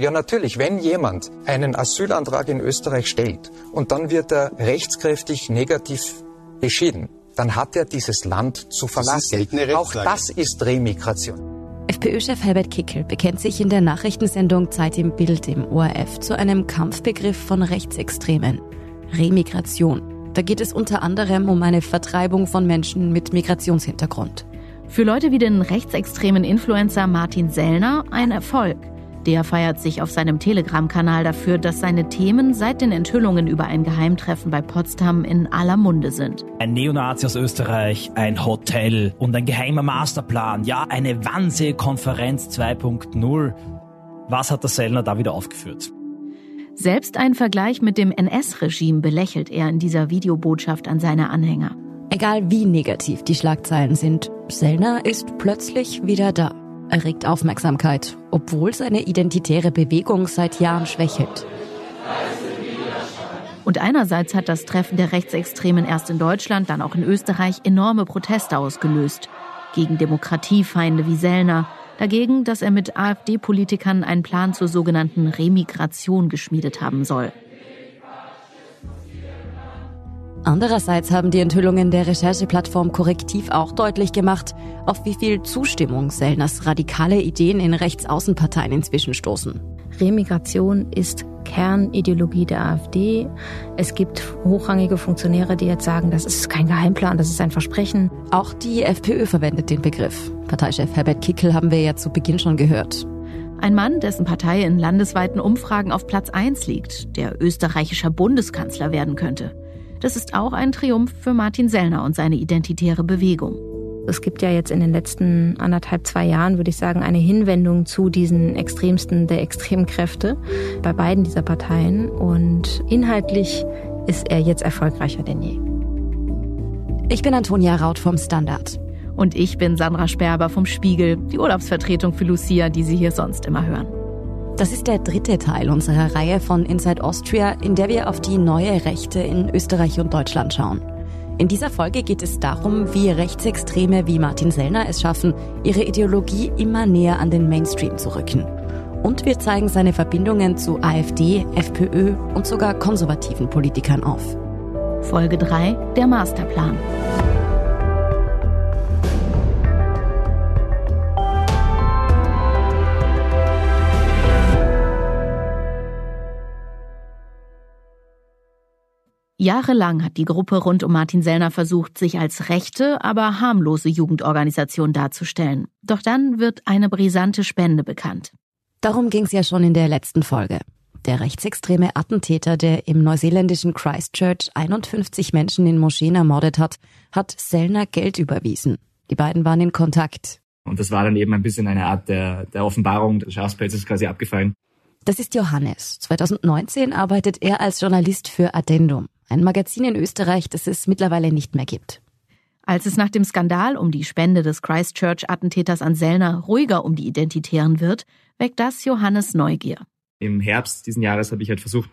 Ja, natürlich. Wenn jemand einen Asylantrag in Österreich stellt und dann wird er rechtskräftig negativ beschieden, dann hat er dieses Land zu verlassen. Das Auch das ist Remigration. FPÖ-Chef Herbert Kickel bekennt sich in der Nachrichtensendung Zeit im Bild im ORF zu einem Kampfbegriff von Rechtsextremen. Remigration. Da geht es unter anderem um eine Vertreibung von Menschen mit Migrationshintergrund. Für Leute wie den rechtsextremen Influencer Martin Sellner ein Erfolg. Der feiert sich auf seinem Telegram-Kanal dafür, dass seine Themen seit den Enthüllungen über ein Geheimtreffen bei Potsdam in aller Munde sind. Ein Neonazi aus Österreich, ein Hotel und ein geheimer Masterplan. Ja, eine Wannsee-Konferenz 2.0. Was hat der Sellner da wieder aufgeführt? Selbst ein Vergleich mit dem NS-Regime belächelt er in dieser Videobotschaft an seine Anhänger. Egal wie negativ die Schlagzeilen sind, Sellner ist plötzlich wieder da. Er regt Aufmerksamkeit, obwohl seine identitäre Bewegung seit Jahren schwächelt. Und einerseits hat das Treffen der Rechtsextremen erst in Deutschland, dann auch in Österreich enorme Proteste ausgelöst. Gegen Demokratiefeinde wie Sellner, dagegen, dass er mit AfD-Politikern einen Plan zur sogenannten Remigration geschmiedet haben soll. Andererseits haben die Enthüllungen der Rechercheplattform Korrektiv auch deutlich gemacht, auf wie viel Zustimmung Sellners radikale Ideen in Rechtsaußenparteien inzwischen stoßen. Remigration ist Kernideologie der AfD. Es gibt hochrangige Funktionäre, die jetzt sagen, das ist kein Geheimplan, das ist ein Versprechen. Auch die FPÖ verwendet den Begriff. Parteichef Herbert Kickel haben wir ja zu Beginn schon gehört. Ein Mann, dessen Partei in landesweiten Umfragen auf Platz 1 liegt, der österreichischer Bundeskanzler werden könnte. Das ist auch ein Triumph für Martin Sellner und seine identitäre Bewegung. Es gibt ja jetzt in den letzten anderthalb, zwei Jahren, würde ich sagen, eine Hinwendung zu diesen Extremsten der Extremkräfte bei beiden dieser Parteien. Und inhaltlich ist er jetzt erfolgreicher denn je. Ich bin Antonia Raut vom Standard. Und ich bin Sandra Sperber vom Spiegel, die Urlaubsvertretung für Lucia, die Sie hier sonst immer hören. Das ist der dritte Teil unserer Reihe von Inside Austria, in der wir auf die neue Rechte in Österreich und Deutschland schauen. In dieser Folge geht es darum, wie Rechtsextreme wie Martin Sellner es schaffen, ihre Ideologie immer näher an den Mainstream zu rücken. Und wir zeigen seine Verbindungen zu AfD, FPÖ und sogar konservativen Politikern auf. Folge 3, der Masterplan. Jahrelang hat die Gruppe rund um Martin Sellner versucht, sich als rechte, aber harmlose Jugendorganisation darzustellen. Doch dann wird eine brisante Spende bekannt. Darum ging es ja schon in der letzten Folge. Der rechtsextreme Attentäter, der im neuseeländischen Christchurch 51 Menschen in Moscheen ermordet hat, hat Sellner Geld überwiesen. Die beiden waren in Kontakt. Und das war dann eben ein bisschen eine Art der, der Offenbarung des Schafspelzes quasi abgefallen. Das ist Johannes. 2019 arbeitet er als Journalist für Addendum ein Magazin in Österreich, das es mittlerweile nicht mehr gibt. Als es nach dem Skandal um die Spende des Christchurch-Attentäters an Sellner ruhiger um die Identitären wird, weckt das Johannes Neugier. Im Herbst diesen Jahres habe ich halt versucht,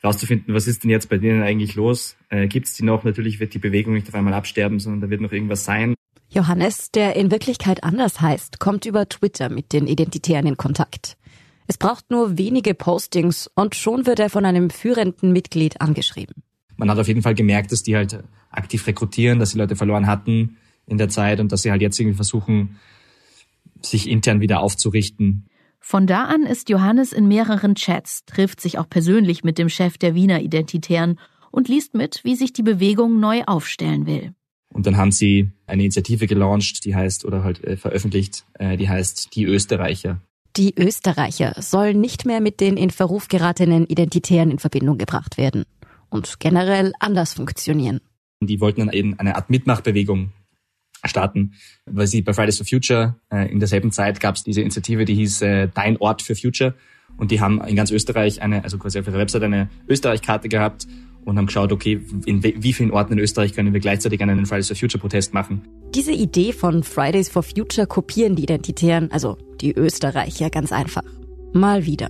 herauszufinden, was ist denn jetzt bei denen eigentlich los? Äh, Gibt es die noch? Natürlich wird die Bewegung nicht auf einmal absterben, sondern da wird noch irgendwas sein. Johannes, der in Wirklichkeit anders heißt, kommt über Twitter mit den Identitären in Kontakt. Es braucht nur wenige Postings und schon wird er von einem führenden Mitglied angeschrieben. Man hat auf jeden Fall gemerkt, dass die halt aktiv rekrutieren, dass sie Leute verloren hatten in der Zeit und dass sie halt jetzt irgendwie versuchen, sich intern wieder aufzurichten. Von da an ist Johannes in mehreren Chats, trifft sich auch persönlich mit dem Chef der Wiener Identitären und liest mit, wie sich die Bewegung neu aufstellen will. Und dann haben sie eine Initiative gelauncht, die heißt, oder halt äh, veröffentlicht, äh, die heißt Die Österreicher. Die Österreicher sollen nicht mehr mit den in Verruf geratenen Identitären in Verbindung gebracht werden und generell anders funktionieren. Die wollten dann eben eine Art Mitmachbewegung starten, weil sie bei Fridays for Future äh, in derselben Zeit gab es diese Initiative, die hieß äh, Dein Ort für Future und die haben in ganz Österreich eine, also quasi auf ihrer Website eine Österreich-Karte gehabt und haben geschaut, okay, in wie vielen Orten in Österreich können wir gleichzeitig einen Fridays for Future Protest machen. Diese Idee von Fridays for Future kopieren die Identitären, also die Österreicher, ganz einfach. Mal wieder.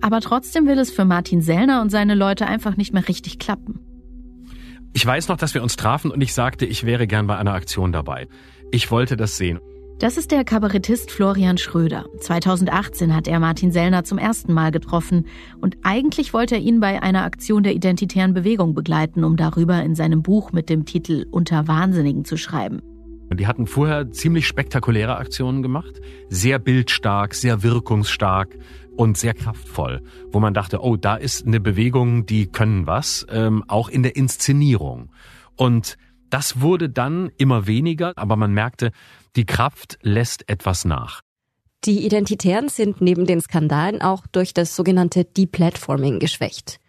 Aber trotzdem will es für Martin Sellner und seine Leute einfach nicht mehr richtig klappen. Ich weiß noch, dass wir uns trafen und ich sagte, ich wäre gern bei einer Aktion dabei. Ich wollte das sehen. Das ist der Kabarettist Florian Schröder. 2018 hat er Martin Sellner zum ersten Mal getroffen und eigentlich wollte er ihn bei einer Aktion der identitären Bewegung begleiten, um darüber in seinem Buch mit dem Titel Unter Wahnsinnigen zu schreiben. Die hatten vorher ziemlich spektakuläre Aktionen gemacht, sehr bildstark, sehr wirkungsstark und sehr kraftvoll, wo man dachte, oh, da ist eine Bewegung, die können was, ähm, auch in der Inszenierung. Und das wurde dann immer weniger, aber man merkte, die Kraft lässt etwas nach. Die Identitären sind neben den Skandalen auch durch das sogenannte Deplatforming geschwächt.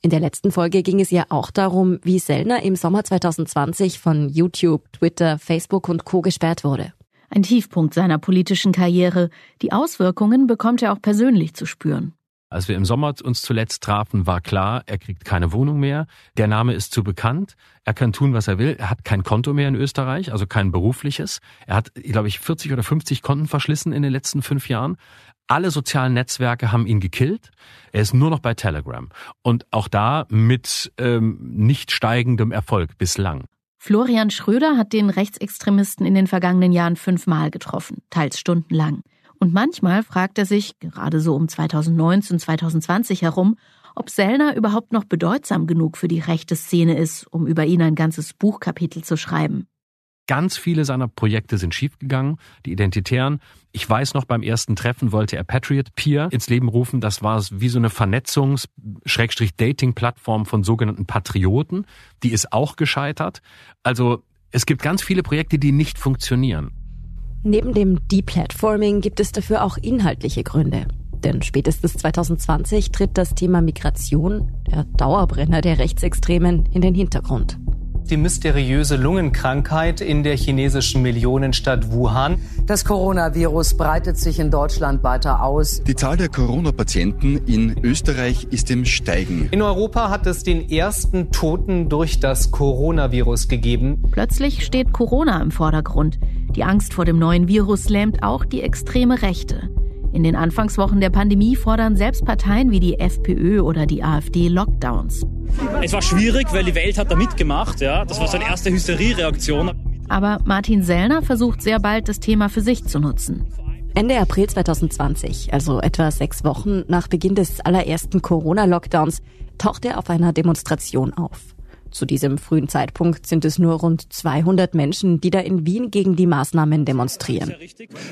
In der letzten Folge ging es ja auch darum, wie Sellner im Sommer 2020 von YouTube, Twitter, Facebook und Co. gesperrt wurde. Ein Tiefpunkt seiner politischen Karriere. Die Auswirkungen bekommt er auch persönlich zu spüren. Als wir im Sommer uns zuletzt trafen, war klar, er kriegt keine Wohnung mehr. Der Name ist zu bekannt. Er kann tun, was er will. Er hat kein Konto mehr in Österreich, also kein berufliches. Er hat, glaube ich, 40 oder 50 Konten verschlissen in den letzten fünf Jahren. Alle sozialen Netzwerke haben ihn gekillt. Er ist nur noch bei Telegram. Und auch da mit ähm, nicht steigendem Erfolg bislang. Florian Schröder hat den Rechtsextremisten in den vergangenen Jahren fünfmal getroffen, teils stundenlang. Und manchmal fragt er sich, gerade so um 2019, 2020 herum, ob Sellner überhaupt noch bedeutsam genug für die rechte Szene ist, um über ihn ein ganzes Buchkapitel zu schreiben. Ganz viele seiner Projekte sind schiefgegangen. Die Identitären. Ich weiß noch, beim ersten Treffen wollte er Patriot Peer ins Leben rufen. Das war wie so eine Vernetzungs-Dating-Plattform von sogenannten Patrioten. Die ist auch gescheitert. Also es gibt ganz viele Projekte, die nicht funktionieren. Neben dem Deplatforming gibt es dafür auch inhaltliche Gründe. Denn spätestens 2020 tritt das Thema Migration, der Dauerbrenner der Rechtsextremen, in den Hintergrund die mysteriöse Lungenkrankheit in der chinesischen Millionenstadt Wuhan. Das Coronavirus breitet sich in Deutschland weiter aus. Die Zahl der Corona-Patienten in Österreich ist im Steigen. In Europa hat es den ersten Toten durch das Coronavirus gegeben. Plötzlich steht Corona im Vordergrund. Die Angst vor dem neuen Virus lähmt auch die extreme Rechte. In den Anfangswochen der Pandemie fordern selbst Parteien wie die FPÖ oder die AfD Lockdowns. Es war schwierig, weil die Welt hat da mitgemacht. Ja, das war so eine erste Hysteriereaktion. Aber Martin Sellner versucht sehr bald, das Thema für sich zu nutzen. Ende April 2020, also etwa sechs Wochen nach Beginn des allerersten Corona-Lockdowns, taucht er auf einer Demonstration auf. Zu diesem frühen Zeitpunkt sind es nur rund 200 Menschen, die da in Wien gegen die Maßnahmen demonstrieren.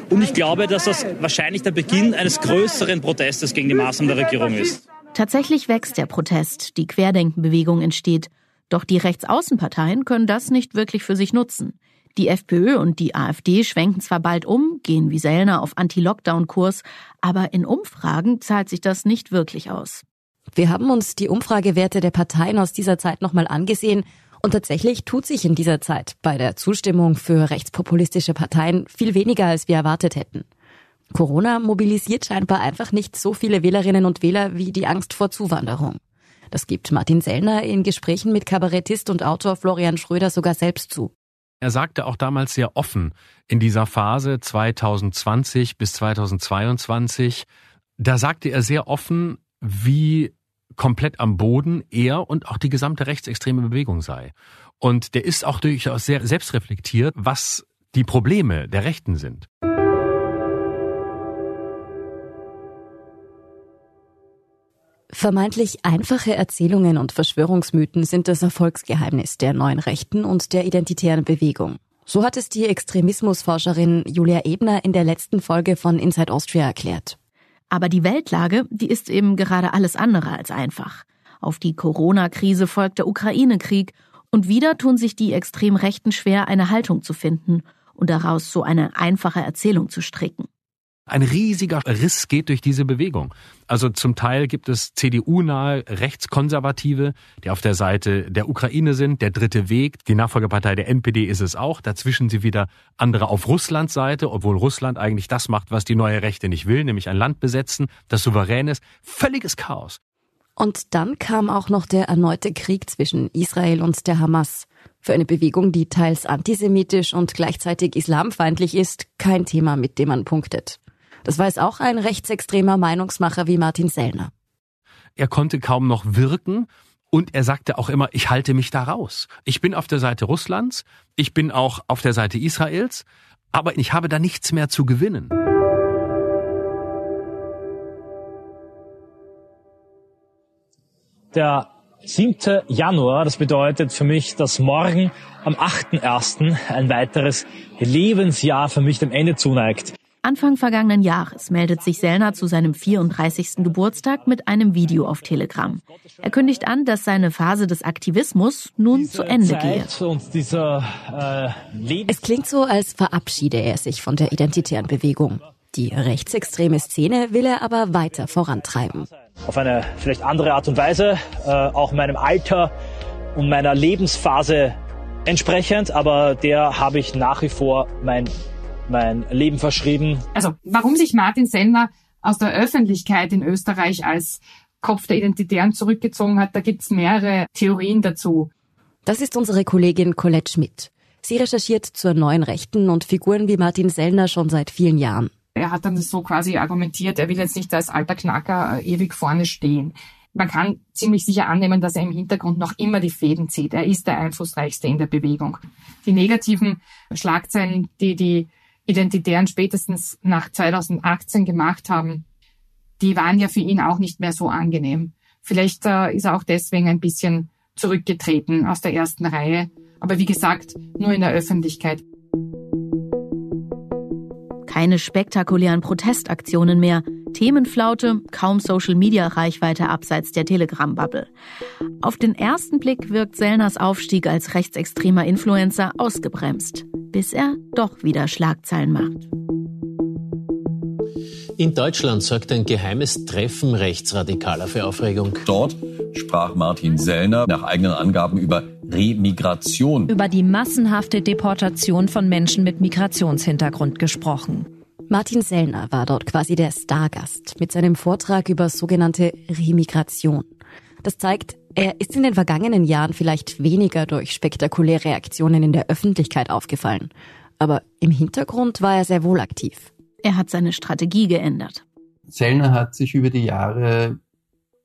Und ich glaube, dass das wahrscheinlich der Beginn eines größeren Protestes gegen die Maßnahmen der Regierung ist. Tatsächlich wächst der Protest, die Querdenkenbewegung entsteht. Doch die Rechtsaußenparteien können das nicht wirklich für sich nutzen. Die FPÖ und die AfD schwenken zwar bald um, gehen wie Sellner auf Anti-Lockdown-Kurs, aber in Umfragen zahlt sich das nicht wirklich aus. Wir haben uns die Umfragewerte der Parteien aus dieser Zeit nochmal angesehen und tatsächlich tut sich in dieser Zeit bei der Zustimmung für rechtspopulistische Parteien viel weniger, als wir erwartet hätten. Corona mobilisiert scheinbar einfach nicht so viele Wählerinnen und Wähler wie die Angst vor Zuwanderung. Das gibt Martin Sellner in Gesprächen mit Kabarettist und Autor Florian Schröder sogar selbst zu. Er sagte auch damals sehr offen in dieser Phase 2020 bis 2022, da sagte er sehr offen, wie komplett am Boden er und auch die gesamte rechtsextreme Bewegung sei. Und der ist auch durchaus sehr selbstreflektiert, was die Probleme der Rechten sind. Vermeintlich einfache Erzählungen und Verschwörungsmythen sind das Erfolgsgeheimnis der neuen Rechten und der identitären Bewegung. So hat es die Extremismusforscherin Julia Ebner in der letzten Folge von Inside Austria erklärt. Aber die Weltlage, die ist eben gerade alles andere als einfach. Auf die Corona-Krise folgt der Ukraine-Krieg und wieder tun sich die Extremrechten schwer, eine Haltung zu finden und daraus so eine einfache Erzählung zu stricken. Ein riesiger Riss geht durch diese Bewegung. Also zum Teil gibt es CDU-nahe Rechtskonservative, die auf der Seite der Ukraine sind. Der dritte Weg, die Nachfolgepartei der NPD ist es auch. Dazwischen sie wieder andere auf Russlands Seite, obwohl Russland eigentlich das macht, was die neue Rechte nicht will, nämlich ein Land besetzen, das souverän ist. Völliges Chaos. Und dann kam auch noch der erneute Krieg zwischen Israel und der Hamas. Für eine Bewegung, die teils antisemitisch und gleichzeitig islamfeindlich ist, kein Thema, mit dem man punktet. Das weiß auch ein rechtsextremer Meinungsmacher wie Martin Sellner. Er konnte kaum noch wirken und er sagte auch immer, ich halte mich da raus. Ich bin auf der Seite Russlands, ich bin auch auf der Seite Israels, aber ich habe da nichts mehr zu gewinnen. Der 7. Januar, das bedeutet für mich, dass morgen am 8.1. ein weiteres Lebensjahr für mich dem Ende zuneigt. Anfang vergangenen Jahres meldet sich Sellner zu seinem 34. Geburtstag mit einem Video auf Telegram. Er kündigt an, dass seine Phase des Aktivismus nun Diese zu Ende gehe. Dieser, äh, es klingt so, als verabschiede er sich von der identitären Bewegung. Die rechtsextreme Szene will er aber weiter vorantreiben. Auf eine vielleicht andere Art und Weise, äh, auch meinem Alter und meiner Lebensphase entsprechend, aber der habe ich nach wie vor mein mein Leben verschrieben. Also warum sich Martin Sellner aus der Öffentlichkeit in Österreich als Kopf der Identitären zurückgezogen hat, da gibt's mehrere Theorien dazu. Das ist unsere Kollegin Colette Schmidt. Sie recherchiert zur neuen Rechten und Figuren wie Martin Sellner schon seit vielen Jahren. Er hat dann so quasi argumentiert, er will jetzt nicht als alter Knacker äh, ewig vorne stehen. Man kann ziemlich sicher annehmen, dass er im Hintergrund noch immer die Fäden zieht. Er ist der einflussreichste in der Bewegung. Die negativen Schlagzeilen, die die Identitären spätestens nach 2018 gemacht haben, die waren ja für ihn auch nicht mehr so angenehm. Vielleicht äh, ist er auch deswegen ein bisschen zurückgetreten aus der ersten Reihe. Aber wie gesagt, nur in der Öffentlichkeit. Keine spektakulären Protestaktionen mehr. Themenflaute, kaum Social-Media-Reichweite abseits der Telegram-Bubble. Auf den ersten Blick wirkt Sellners Aufstieg als rechtsextremer Influencer ausgebremst bis er doch wieder Schlagzeilen macht. In Deutschland sorgt ein geheimes Treffen Rechtsradikaler für Aufregung. Dort sprach Martin Sellner nach eigenen Angaben über Remigration. Über die massenhafte Deportation von Menschen mit Migrationshintergrund gesprochen. Martin Sellner war dort quasi der Stargast mit seinem Vortrag über sogenannte Remigration. Das zeigt, er ist in den vergangenen Jahren vielleicht weniger durch spektakuläre Aktionen in der Öffentlichkeit aufgefallen, aber im Hintergrund war er sehr wohl aktiv. Er hat seine Strategie geändert. Sellner hat sich über die Jahre,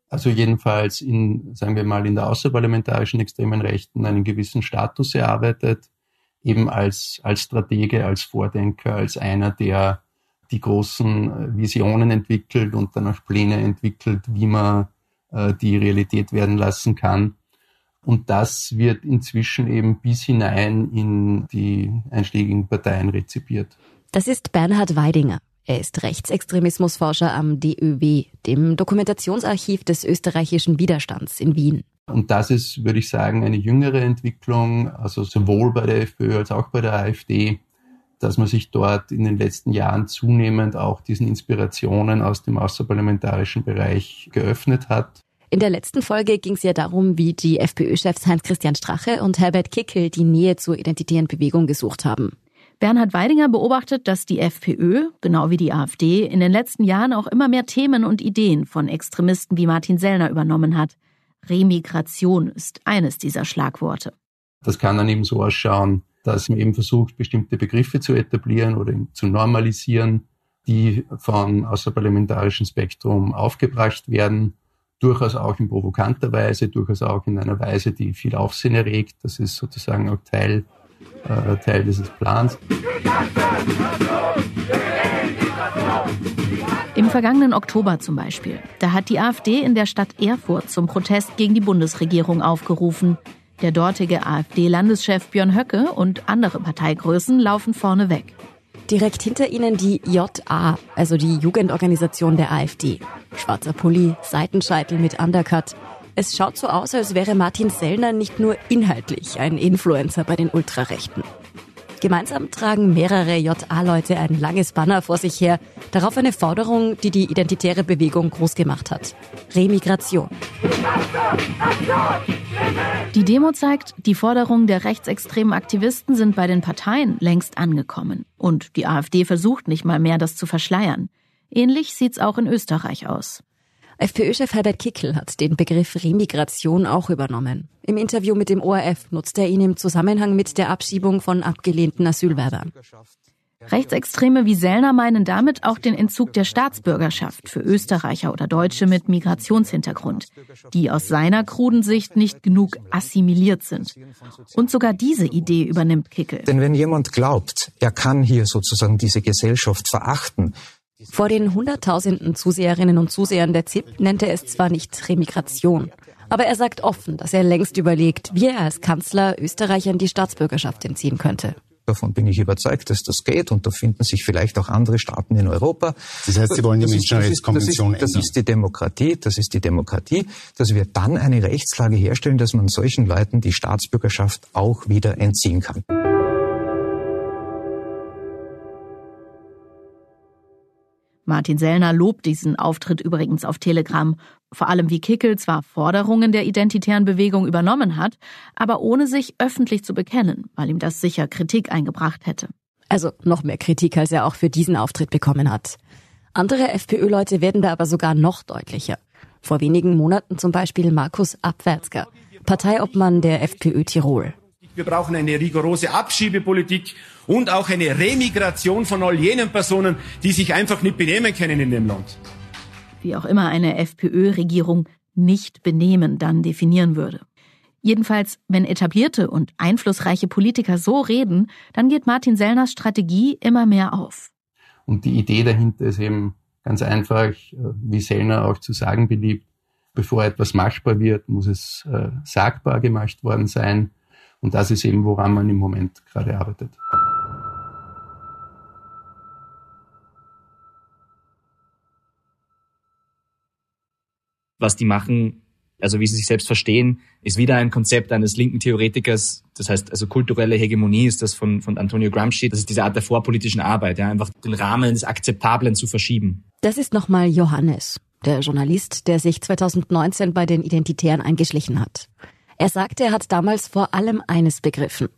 also jedenfalls in, sagen wir mal, in der außerparlamentarischen extremen Rechten einen gewissen Status erarbeitet, eben als, als Stratege, als Vordenker, als einer, der die großen Visionen entwickelt und dann auch Pläne entwickelt, wie man äh, die Realität werden lassen kann. Und das wird inzwischen eben bis hinein in die einschlägigen Parteien rezipiert. Das ist Bernhard Weidinger. Er ist Rechtsextremismusforscher am DÖW, dem Dokumentationsarchiv des österreichischen Widerstands in Wien. Und das ist, würde ich sagen, eine jüngere Entwicklung, also sowohl bei der FPÖ als auch bei der AfD, dass man sich dort in den letzten Jahren zunehmend auch diesen Inspirationen aus dem außerparlamentarischen Bereich geöffnet hat. In der letzten Folge ging es ja darum, wie die FPÖ-Chefs Heinz-Christian Strache und Herbert Kickel die Nähe zur identitären Bewegung gesucht haben. Bernhard Weidinger beobachtet, dass die FPÖ, genau wie die AfD, in den letzten Jahren auch immer mehr Themen und Ideen von Extremisten wie Martin Sellner übernommen hat. Remigration ist eines dieser Schlagworte. Das kann dann eben so ausschauen, dass man eben versucht, bestimmte Begriffe zu etablieren oder zu normalisieren, die vom außerparlamentarischen Spektrum aufgebracht werden, durchaus auch in provokanter Weise, durchaus auch in einer Weise, die viel Aufsehen erregt. Das ist sozusagen auch Teil, äh, Teil dieses Plans. Im vergangenen Oktober zum Beispiel, da hat die AfD in der Stadt Erfurt zum Protest gegen die Bundesregierung aufgerufen. Der dortige AfD-Landeschef Björn Höcke und andere Parteigrößen laufen vorne weg. Direkt hinter ihnen die JA, also die Jugendorganisation der AfD. Schwarzer Pulli, Seitenscheitel mit Undercut. Es schaut so aus, als wäre Martin Sellner nicht nur inhaltlich ein Influencer bei den Ultrarechten. Gemeinsam tragen mehrere JA-Leute ein langes Banner vor sich her, darauf eine Forderung, die die identitäre Bewegung groß gemacht hat. Remigration. Die Demo zeigt, die Forderungen der rechtsextremen Aktivisten sind bei den Parteien längst angekommen. Und die AfD versucht nicht mal mehr, das zu verschleiern. Ähnlich sieht's auch in Österreich aus. FPÖ-Chef Herbert Kickel hat den Begriff Remigration auch übernommen. Im Interview mit dem ORF nutzt er ihn im Zusammenhang mit der Abschiebung von abgelehnten Asylwerbern. Rechtsextreme wie Sellner meinen damit auch den Entzug der Staatsbürgerschaft für Österreicher oder Deutsche mit Migrationshintergrund, die aus seiner kruden Sicht nicht genug assimiliert sind. Und sogar diese Idee übernimmt Kickel. Denn wenn jemand glaubt, er kann hier sozusagen diese Gesellschaft verachten, vor den Hunderttausenden Zuseherinnen und Zusehern der ZIP nennt er es zwar nicht Remigration, aber er sagt offen, dass er längst überlegt, wie er als Kanzler Österreichern die Staatsbürgerschaft entziehen könnte. Davon bin ich überzeugt, dass das geht und da finden sich vielleicht auch andere Staaten in Europa. Das heißt, Sie wollen die Menschenrechtskonvention ändern? Das, das ist die Demokratie, das ist die Demokratie, dass wir dann eine Rechtslage herstellen, dass man solchen Leuten die Staatsbürgerschaft auch wieder entziehen kann. Martin Sellner lobt diesen Auftritt übrigens auf Telegram, vor allem wie Kickel zwar Forderungen der identitären Bewegung übernommen hat, aber ohne sich öffentlich zu bekennen, weil ihm das sicher Kritik eingebracht hätte. Also noch mehr Kritik, als er auch für diesen Auftritt bekommen hat. Andere FPÖ-Leute werden da aber sogar noch deutlicher. Vor wenigen Monaten zum Beispiel Markus Abwärtsker, Parteiobmann der FPÖ Tirol. Wir brauchen eine rigorose Abschiebepolitik und auch eine Remigration von all jenen Personen, die sich einfach nicht benehmen können in dem Land. Wie auch immer eine FPÖ-Regierung nicht benehmen dann definieren würde. Jedenfalls, wenn etablierte und einflussreiche Politiker so reden, dann geht Martin Sellners Strategie immer mehr auf. Und die Idee dahinter ist eben ganz einfach, wie Sellner auch zu sagen beliebt, bevor etwas machbar wird, muss es äh, sagbar gemacht worden sein. Und das ist eben, woran man im Moment gerade arbeitet. Was die machen, also wie sie sich selbst verstehen, ist wieder ein Konzept eines linken Theoretikers. Das heißt, also kulturelle Hegemonie ist das von, von Antonio Gramsci. Das ist diese Art der vorpolitischen Arbeit, ja, einfach den Rahmen des Akzeptablen zu verschieben. Das ist nochmal Johannes, der Journalist, der sich 2019 bei den Identitären eingeschlichen hat. Er sagte, er hat damals vor allem eines begriffen.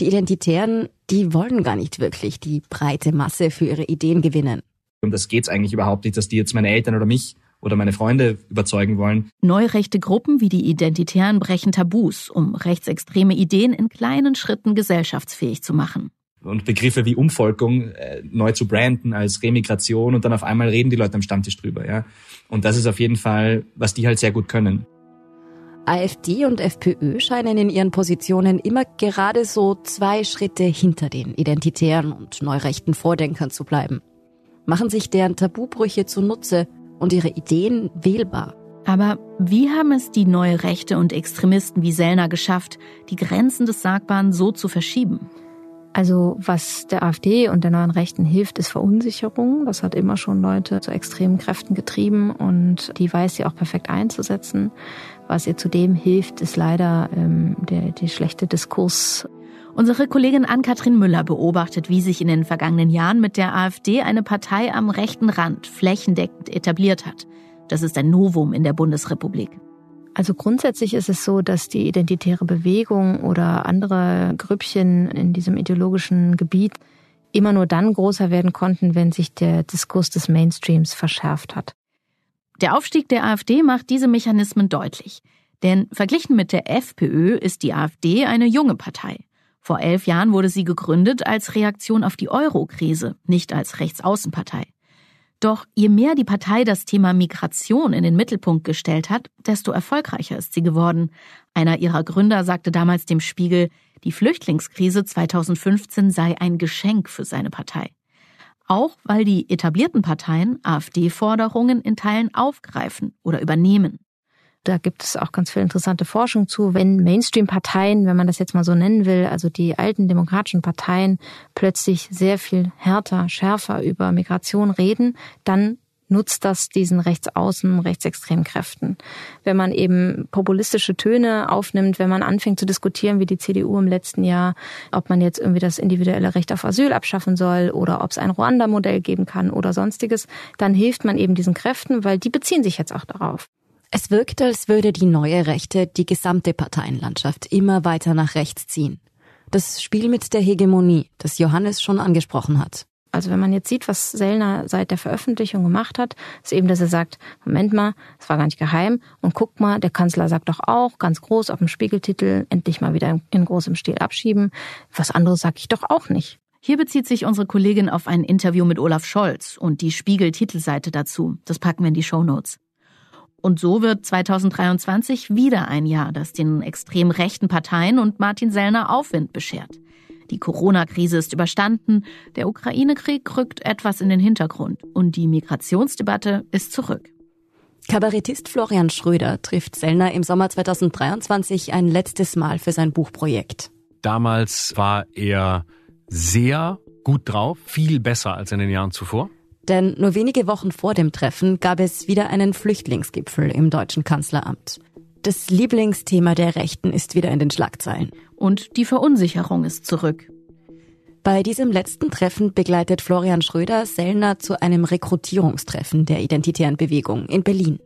Die Identitären, die wollen gar nicht wirklich die breite Masse für ihre Ideen gewinnen. Um das geht's eigentlich überhaupt nicht, dass die jetzt meine Eltern oder mich oder meine Freunde überzeugen wollen. Neurechte Gruppen wie die Identitären brechen Tabus, um rechtsextreme Ideen in kleinen Schritten gesellschaftsfähig zu machen. Und Begriffe wie Umvolkung äh, neu zu branden als Remigration und dann auf einmal reden die Leute am Stammtisch drüber, ja. Und das ist auf jeden Fall, was die halt sehr gut können. AfD und FPÖ scheinen in ihren Positionen immer gerade so zwei Schritte hinter den identitären und neurechten Vordenkern zu bleiben. Machen sich deren Tabubrüche zunutze und ihre Ideen wählbar. Aber wie haben es die neue Rechte und Extremisten wie Sellner geschafft, die Grenzen des Sagbaren so zu verschieben? Also was der AfD und der neuen Rechten hilft, ist Verunsicherung. Das hat immer schon Leute zu extremen Kräften getrieben und die weiß sie auch perfekt einzusetzen. Was ihr zudem hilft, ist leider ähm, der, der schlechte Diskurs. Unsere Kollegin Ann-Kathrin Müller beobachtet, wie sich in den vergangenen Jahren mit der AfD eine Partei am rechten Rand flächendeckend etabliert hat. Das ist ein Novum in der Bundesrepublik. Also grundsätzlich ist es so, dass die identitäre Bewegung oder andere Grüppchen in diesem ideologischen Gebiet immer nur dann größer werden konnten, wenn sich der Diskurs des Mainstreams verschärft hat. Der Aufstieg der AfD macht diese Mechanismen deutlich. Denn verglichen mit der FPÖ ist die AfD eine junge Partei. Vor elf Jahren wurde sie gegründet als Reaktion auf die Euro-Krise, nicht als Rechtsaußenpartei. Doch je mehr die Partei das Thema Migration in den Mittelpunkt gestellt hat, desto erfolgreicher ist sie geworden. Einer ihrer Gründer sagte damals dem Spiegel, die Flüchtlingskrise 2015 sei ein Geschenk für seine Partei. Auch weil die etablierten Parteien AfD-Forderungen in Teilen aufgreifen oder übernehmen. Da gibt es auch ganz viel interessante Forschung zu. Wenn Mainstream-Parteien, wenn man das jetzt mal so nennen will, also die alten demokratischen Parteien plötzlich sehr viel härter, schärfer über Migration reden, dann nutzt das diesen rechtsaußen, rechtsextremen Kräften. Wenn man eben populistische Töne aufnimmt, wenn man anfängt zu diskutieren, wie die CDU im letzten Jahr, ob man jetzt irgendwie das individuelle Recht auf Asyl abschaffen soll oder ob es ein Ruanda-Modell geben kann oder sonstiges, dann hilft man eben diesen Kräften, weil die beziehen sich jetzt auch darauf. Es wirkt, als würde die neue Rechte die gesamte Parteienlandschaft immer weiter nach rechts ziehen. Das Spiel mit der Hegemonie, das Johannes schon angesprochen hat. Also wenn man jetzt sieht, was Sellner seit der Veröffentlichung gemacht hat, ist eben, dass er sagt, Moment mal, es war gar nicht geheim und guck mal, der Kanzler sagt doch auch ganz groß auf dem Spiegeltitel, endlich mal wieder in großem Stil abschieben. Was anderes sage ich doch auch nicht. Hier bezieht sich unsere Kollegin auf ein Interview mit Olaf Scholz und die Spiegel-Titelseite dazu. Das packen wir in die Shownotes. Und so wird 2023 wieder ein Jahr, das den extrem rechten Parteien und Martin Sellner Aufwind beschert. Die Corona-Krise ist überstanden, der Ukraine-Krieg rückt etwas in den Hintergrund und die Migrationsdebatte ist zurück. Kabarettist Florian Schröder trifft Sellner im Sommer 2023 ein letztes Mal für sein Buchprojekt. Damals war er sehr gut drauf, viel besser als in den Jahren zuvor. Denn nur wenige Wochen vor dem Treffen gab es wieder einen Flüchtlingsgipfel im deutschen Kanzleramt. Das Lieblingsthema der Rechten ist wieder in den Schlagzeilen. Und die Verunsicherung ist zurück. Bei diesem letzten Treffen begleitet Florian Schröder Sellner zu einem Rekrutierungstreffen der identitären Bewegung in Berlin.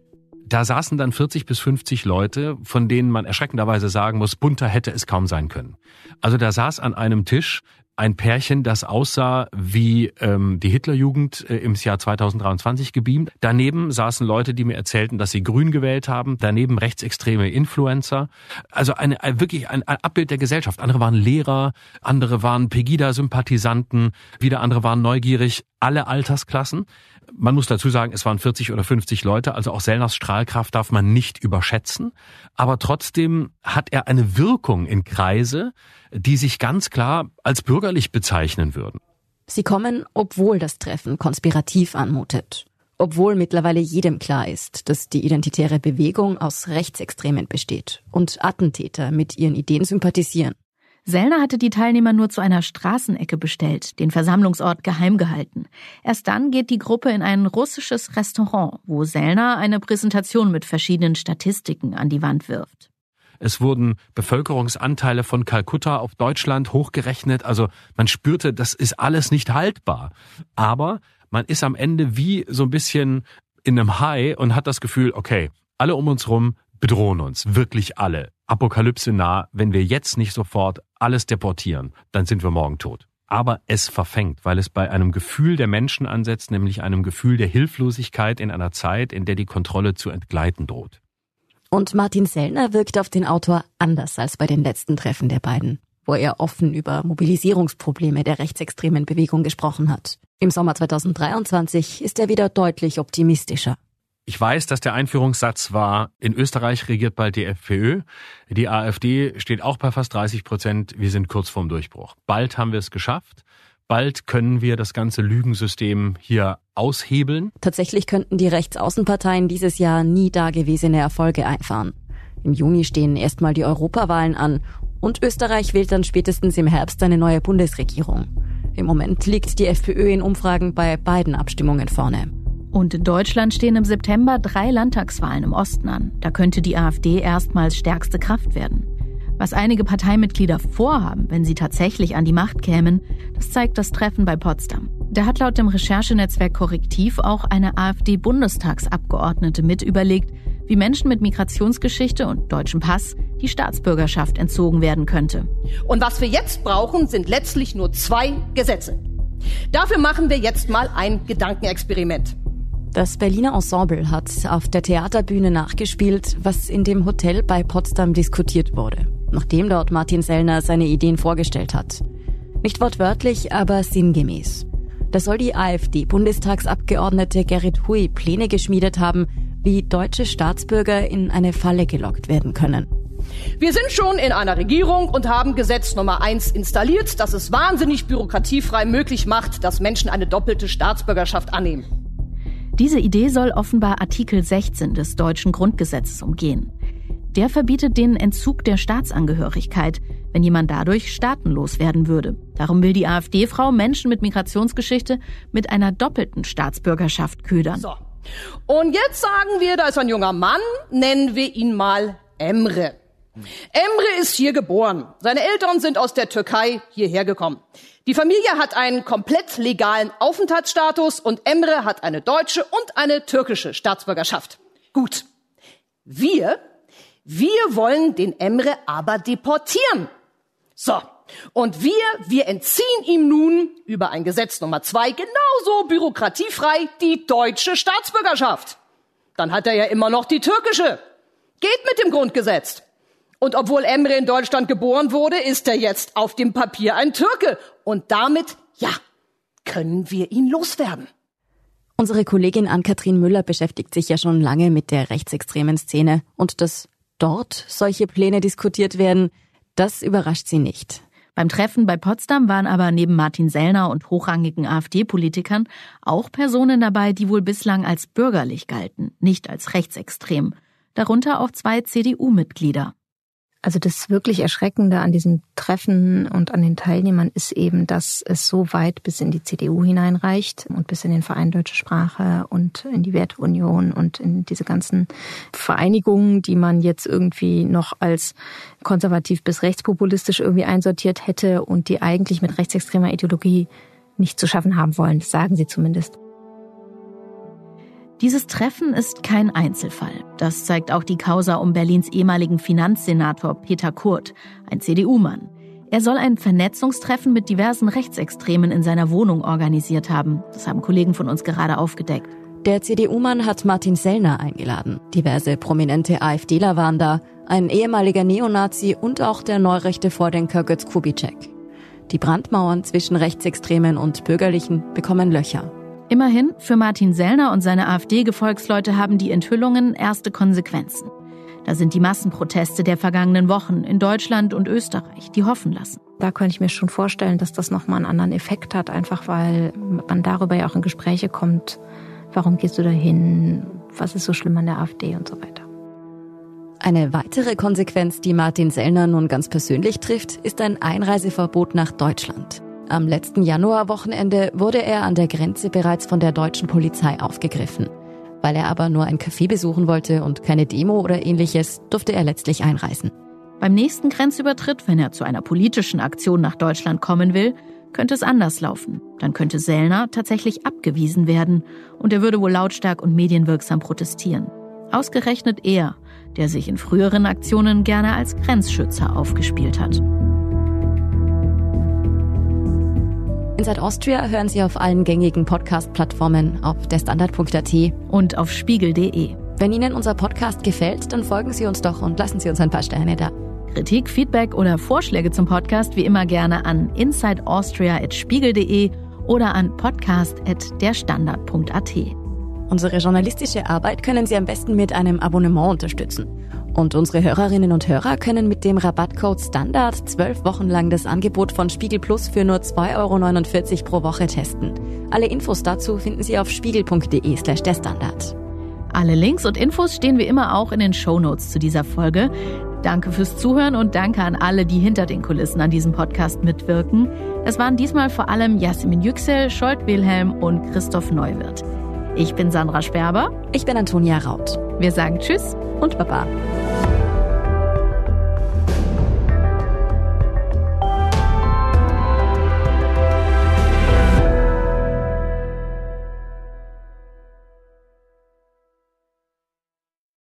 Da saßen dann 40 bis 50 Leute, von denen man erschreckenderweise sagen muss, bunter hätte es kaum sein können. Also da saß an einem Tisch ein Pärchen, das aussah wie ähm, die Hitlerjugend äh, im Jahr 2023 gebeamt. Daneben saßen Leute, die mir erzählten, dass sie Grün gewählt haben. Daneben rechtsextreme Influencer. Also eine, ein, wirklich ein, ein Abbild der Gesellschaft. Andere waren Lehrer, andere waren Pegida-Sympathisanten, wieder andere waren neugierig. Alle Altersklassen. Man muss dazu sagen, es waren 40 oder 50 Leute, also auch Sellners Strahlkraft darf man nicht überschätzen. Aber trotzdem hat er eine Wirkung in Kreise, die sich ganz klar als bürgerlich bezeichnen würden. Sie kommen, obwohl das Treffen konspirativ anmutet. Obwohl mittlerweile jedem klar ist, dass die identitäre Bewegung aus Rechtsextremen besteht und Attentäter mit ihren Ideen sympathisieren. Sellner hatte die Teilnehmer nur zu einer Straßenecke bestellt, den Versammlungsort geheim gehalten. Erst dann geht die Gruppe in ein russisches Restaurant, wo Sellner eine Präsentation mit verschiedenen Statistiken an die Wand wirft. Es wurden Bevölkerungsanteile von Kalkutta auf Deutschland hochgerechnet. Also man spürte, das ist alles nicht haltbar. Aber man ist am Ende wie so ein bisschen in einem High und hat das Gefühl, okay, alle um uns rum bedrohen uns, wirklich alle. Apokalypse nah, wenn wir jetzt nicht sofort alles deportieren, dann sind wir morgen tot. Aber es verfängt, weil es bei einem Gefühl der Menschen ansetzt, nämlich einem Gefühl der Hilflosigkeit in einer Zeit, in der die Kontrolle zu entgleiten droht. Und Martin Sellner wirkt auf den Autor anders als bei den letzten Treffen der beiden, wo er offen über Mobilisierungsprobleme der rechtsextremen Bewegung gesprochen hat. Im Sommer 2023 ist er wieder deutlich optimistischer. Ich weiß, dass der Einführungssatz war, in Österreich regiert bald die FPÖ. Die AfD steht auch bei fast 30 Prozent. Wir sind kurz vorm Durchbruch. Bald haben wir es geschafft. Bald können wir das ganze Lügensystem hier aushebeln. Tatsächlich könnten die Rechtsaußenparteien dieses Jahr nie dagewesene Erfolge einfahren. Im Juni stehen erstmal die Europawahlen an und Österreich wählt dann spätestens im Herbst eine neue Bundesregierung. Im Moment liegt die FPÖ in Umfragen bei beiden Abstimmungen vorne. Und in Deutschland stehen im September drei Landtagswahlen im Osten an. Da könnte die AfD erstmals stärkste Kraft werden. Was einige Parteimitglieder vorhaben, wenn sie tatsächlich an die Macht kämen, das zeigt das Treffen bei Potsdam. Da hat laut dem Recherchenetzwerk Korrektiv auch eine AfD-Bundestagsabgeordnete mit überlegt, wie Menschen mit Migrationsgeschichte und deutschem Pass die Staatsbürgerschaft entzogen werden könnte. Und was wir jetzt brauchen, sind letztlich nur zwei Gesetze. Dafür machen wir jetzt mal ein Gedankenexperiment. Das Berliner Ensemble hat auf der Theaterbühne nachgespielt, was in dem Hotel bei Potsdam diskutiert wurde, nachdem dort Martin Sellner seine Ideen vorgestellt hat. Nicht wortwörtlich, aber sinngemäß. Da soll die AfD-Bundestagsabgeordnete Gerrit Hui Pläne geschmiedet haben, wie deutsche Staatsbürger in eine Falle gelockt werden können. Wir sind schon in einer Regierung und haben Gesetz Nummer eins installiert, das es wahnsinnig bürokratiefrei möglich macht, dass Menschen eine doppelte Staatsbürgerschaft annehmen. Diese Idee soll offenbar Artikel 16 des deutschen Grundgesetzes umgehen. Der verbietet den Entzug der Staatsangehörigkeit, wenn jemand dadurch staatenlos werden würde. Darum will die AfD-Frau Menschen mit Migrationsgeschichte mit einer doppelten Staatsbürgerschaft ködern. So. Und jetzt sagen wir, da ist ein junger Mann, nennen wir ihn mal Emre. Emre ist hier geboren. Seine Eltern sind aus der Türkei hierher gekommen. Die Familie hat einen komplett legalen Aufenthaltsstatus und Emre hat eine deutsche und eine türkische Staatsbürgerschaft. Gut. Wir, wir wollen den Emre aber deportieren. So. Und wir, wir entziehen ihm nun über ein Gesetz Nummer zwei genauso bürokratiefrei die deutsche Staatsbürgerschaft. Dann hat er ja immer noch die türkische. Geht mit dem Grundgesetz. Und obwohl Emre in Deutschland geboren wurde, ist er jetzt auf dem Papier ein Türke und damit Ja, können wir ihn loswerden. Unsere Kollegin Ann-Kathrin Müller beschäftigt sich ja schon lange mit der rechtsextremen Szene und dass dort solche Pläne diskutiert werden, das überrascht sie nicht. Beim Treffen bei Potsdam waren aber neben Martin Sellner und hochrangigen AfD-Politikern auch Personen dabei, die wohl bislang als bürgerlich galten, nicht als rechtsextrem. Darunter auch zwei CDU-Mitglieder. Also das wirklich Erschreckende an diesem Treffen und an den Teilnehmern ist eben, dass es so weit bis in die CDU hineinreicht und bis in den Verein Deutsche Sprache und in die Werteunion und in diese ganzen Vereinigungen, die man jetzt irgendwie noch als konservativ bis rechtspopulistisch irgendwie einsortiert hätte und die eigentlich mit rechtsextremer Ideologie nicht zu schaffen haben wollen. Das sagen sie zumindest. Dieses Treffen ist kein Einzelfall. Das zeigt auch die Causa um Berlins ehemaligen Finanzsenator Peter Kurt, ein CDU-Mann. Er soll ein Vernetzungstreffen mit diversen Rechtsextremen in seiner Wohnung organisiert haben. Das haben Kollegen von uns gerade aufgedeckt. Der CDU-Mann hat Martin Sellner eingeladen. Diverse prominente AfDler waren da, ein ehemaliger Neonazi und auch der neurechte Vordenker Götz Kubitschek. Die Brandmauern zwischen Rechtsextremen und Bürgerlichen bekommen Löcher. Immerhin, für Martin Sellner und seine AfD-Gefolgsleute haben die Enthüllungen erste Konsequenzen. Da sind die Massenproteste der vergangenen Wochen in Deutschland und Österreich, die hoffen lassen. Da könnte ich mir schon vorstellen, dass das nochmal einen anderen Effekt hat, einfach weil man darüber ja auch in Gespräche kommt. Warum gehst du da hin? Was ist so schlimm an der AfD und so weiter? Eine weitere Konsequenz, die Martin Sellner nun ganz persönlich trifft, ist ein Einreiseverbot nach Deutschland. Am letzten Januarwochenende wurde er an der Grenze bereits von der deutschen Polizei aufgegriffen. Weil er aber nur ein Café besuchen wollte und keine Demo oder ähnliches, durfte er letztlich einreisen. Beim nächsten Grenzübertritt, wenn er zu einer politischen Aktion nach Deutschland kommen will, könnte es anders laufen. Dann könnte Sellner tatsächlich abgewiesen werden und er würde wohl lautstark und medienwirksam protestieren. Ausgerechnet er, der sich in früheren Aktionen gerne als Grenzschützer aufgespielt hat. Inside Austria hören Sie auf allen gängigen Podcast-Plattformen, auf derstandard.at und auf spiegel.de. Wenn Ihnen unser Podcast gefällt, dann folgen Sie uns doch und lassen Sie uns ein paar Sterne da. Kritik, Feedback oder Vorschläge zum Podcast wie immer gerne an insideaustria.spiegel.de oder an podcast.derstandard.at. Unsere journalistische Arbeit können Sie am besten mit einem Abonnement unterstützen. Und unsere Hörerinnen und Hörer können mit dem Rabattcode Standard zwölf Wochen lang das Angebot von Spiegel Plus für nur 2,49 Euro pro Woche testen. Alle Infos dazu finden Sie auf spiegel.de slash der Standard. Alle Links und Infos stehen wie immer auch in den Show Notes zu dieser Folge. Danke fürs Zuhören und danke an alle, die hinter den Kulissen an diesem Podcast mitwirken. Es waren diesmal vor allem Jasmin Yüksel, Scholt Wilhelm und Christoph Neuwirth. Ich bin Sandra Sperber. Ich bin Antonia Raut. Wir sagen Tschüss und Baba.